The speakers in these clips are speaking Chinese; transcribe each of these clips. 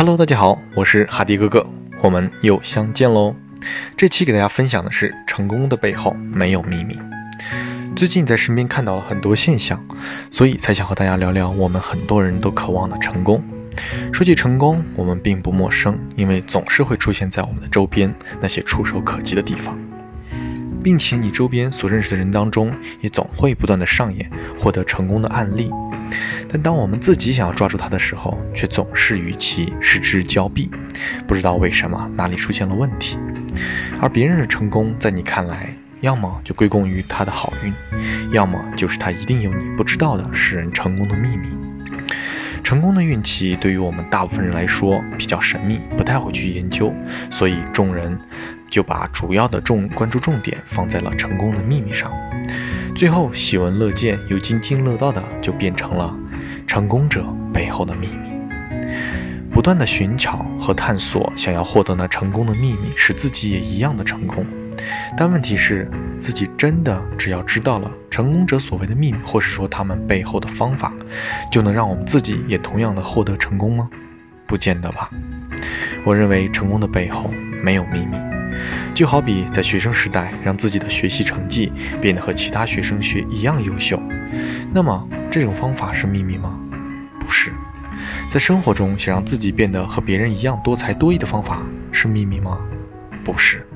Hello，大家好，我是哈迪哥哥，我们又相见喽。这期给大家分享的是成功的背后没有秘密。最近在身边看到了很多现象，所以才想和大家聊聊我们很多人都渴望的成功。说起成功，我们并不陌生，因为总是会出现在我们的周边那些触手可及的地方，并且你周边所认识的人当中，也总会不断的上演获得成功的案例。但当我们自己想要抓住它的时候，却总是与其失之交臂，不知道为什么哪里出现了问题。而别人的成功，在你看来，要么就归功于他的好运，要么就是他一定有你不知道的使人成功的秘密。成功的运气对于我们大部分人来说比较神秘，不太会去研究，所以众人就把主要的重关注重点放在了成功的秘密上。最后喜闻乐见又津津乐道的，就变成了成功者背后的秘密。不断的寻找和探索，想要获得那成功的秘密，使自己也一样的成功。但问题是，自己真的只要知道了成功者所谓的秘密，或是说他们背后的方法，就能让我们自己也同样的获得成功吗？不见得吧。我认为成功的背后没有秘密。就好比在学生时代让自己的学习成绩变得和其他学生学一样优秀，那么这种方法是秘密吗？不是。在生活中想让自己变得和别人一样多才多艺的方法是秘密吗？不是。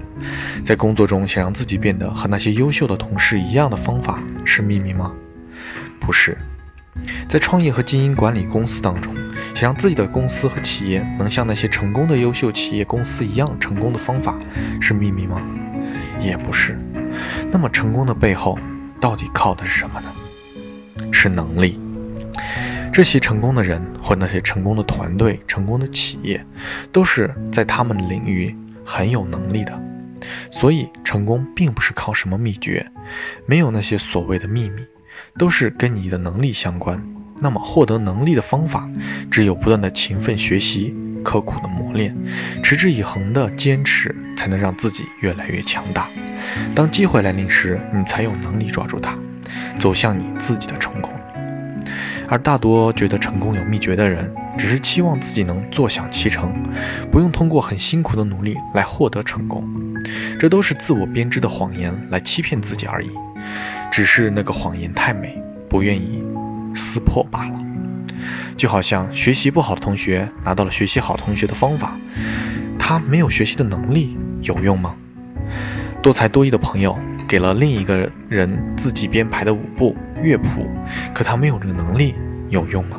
在工作中想让自己变得和那些优秀的同事一样的方法是秘密吗？不是。在创业和经营管理公司当中，想让自己的公司和企业能像那些成功的优秀企业公司一样成功的方法，是秘密吗？也不是。那么成功的背后，到底靠的是什么呢？是能力。这些成功的人或那些成功的团队、成功的企业，都是在他们的领域很有能力的。所以，成功并不是靠什么秘诀，没有那些所谓的秘密。都是跟你的能力相关。那么，获得能力的方法，只有不断的勤奋学习、刻苦的磨练、持之以恒的坚持，才能让自己越来越强大。当机会来临时，你才有能力抓住它，走向你自己的成功。而大多觉得成功有秘诀的人，只是期望自己能坐享其成，不用通过很辛苦的努力来获得成功。这都是自我编织的谎言，来欺骗自己而已。只是那个谎言太美，不愿意撕破罢了。就好像学习不好的同学拿到了学习好同学的方法，他没有学习的能力，有用吗？多才多艺的朋友给了另一个人自己编排的舞步乐谱，可他没有这个能力，有用吗？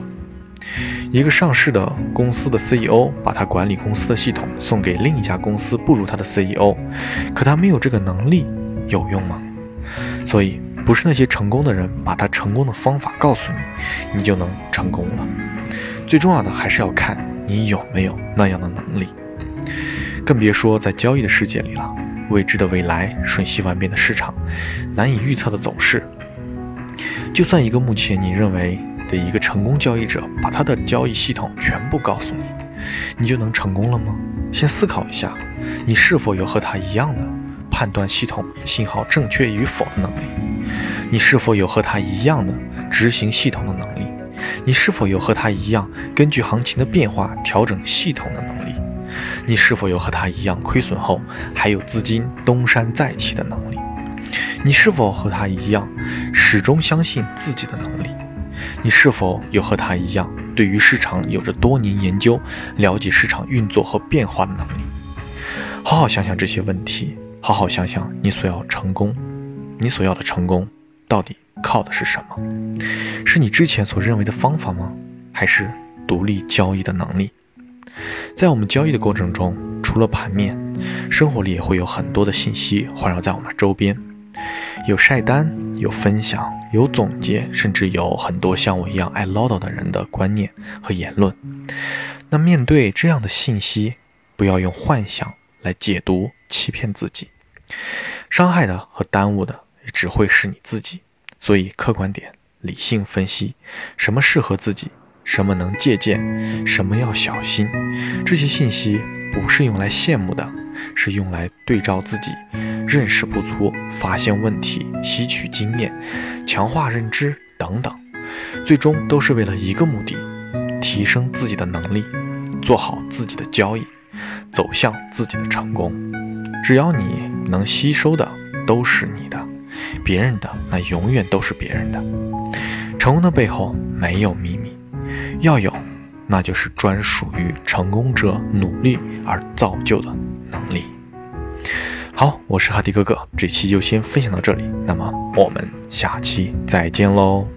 一个上市的公司的 CEO 把他管理公司的系统送给另一家公司不如他的 CEO，可他没有这个能力，有用吗？所以。不是那些成功的人把他成功的方法告诉你，你就能成功了。最重要的还是要看你有没有那样的能力。更别说在交易的世界里了，未知的未来，瞬息万变的市场，难以预测的走势。就算一个目前你认为的一个成功交易者把他的交易系统全部告诉你，你就能成功了吗？先思考一下，你是否有和他一样的判断系统信号正确与否的能力？你是否有和他一样的执行系统的能力？你是否有和他一样根据行情的变化调整系统的能力？你是否有和他一样亏损后还有资金东山再起的能力？你是否和他一样始终相信自己的能力？你是否有和他一样对于市场有着多年研究、了解市场运作和变化的能力？好好想想这些问题，好好想想你所要成功，你所要的成功。到底靠的是什么？是你之前所认为的方法吗？还是独立交易的能力？在我们交易的过程中，除了盘面，生活里也会有很多的信息环绕在我们周边，有晒单，有分享，有总结，甚至有很多像我一样爱唠叨的人的观念和言论。那面对这样的信息，不要用幻想来解读、欺骗自己，伤害的和耽误的。只会是你自己，所以客观点，理性分析，什么适合自己，什么能借鉴，什么要小心。这些信息不是用来羡慕的，是用来对照自己，认识不足，发现问题，吸取经验，强化认知等等，最终都是为了一个目的：提升自己的能力。做好自己的交易，走向自己的成功。只要你能吸收的都是你的，别人的那永远都是别人的。成功的背后没有秘密，要有，那就是专属于成功者努力而造就的能力。好，我是哈迪哥哥，这期就先分享到这里，那么我们下期再见喽。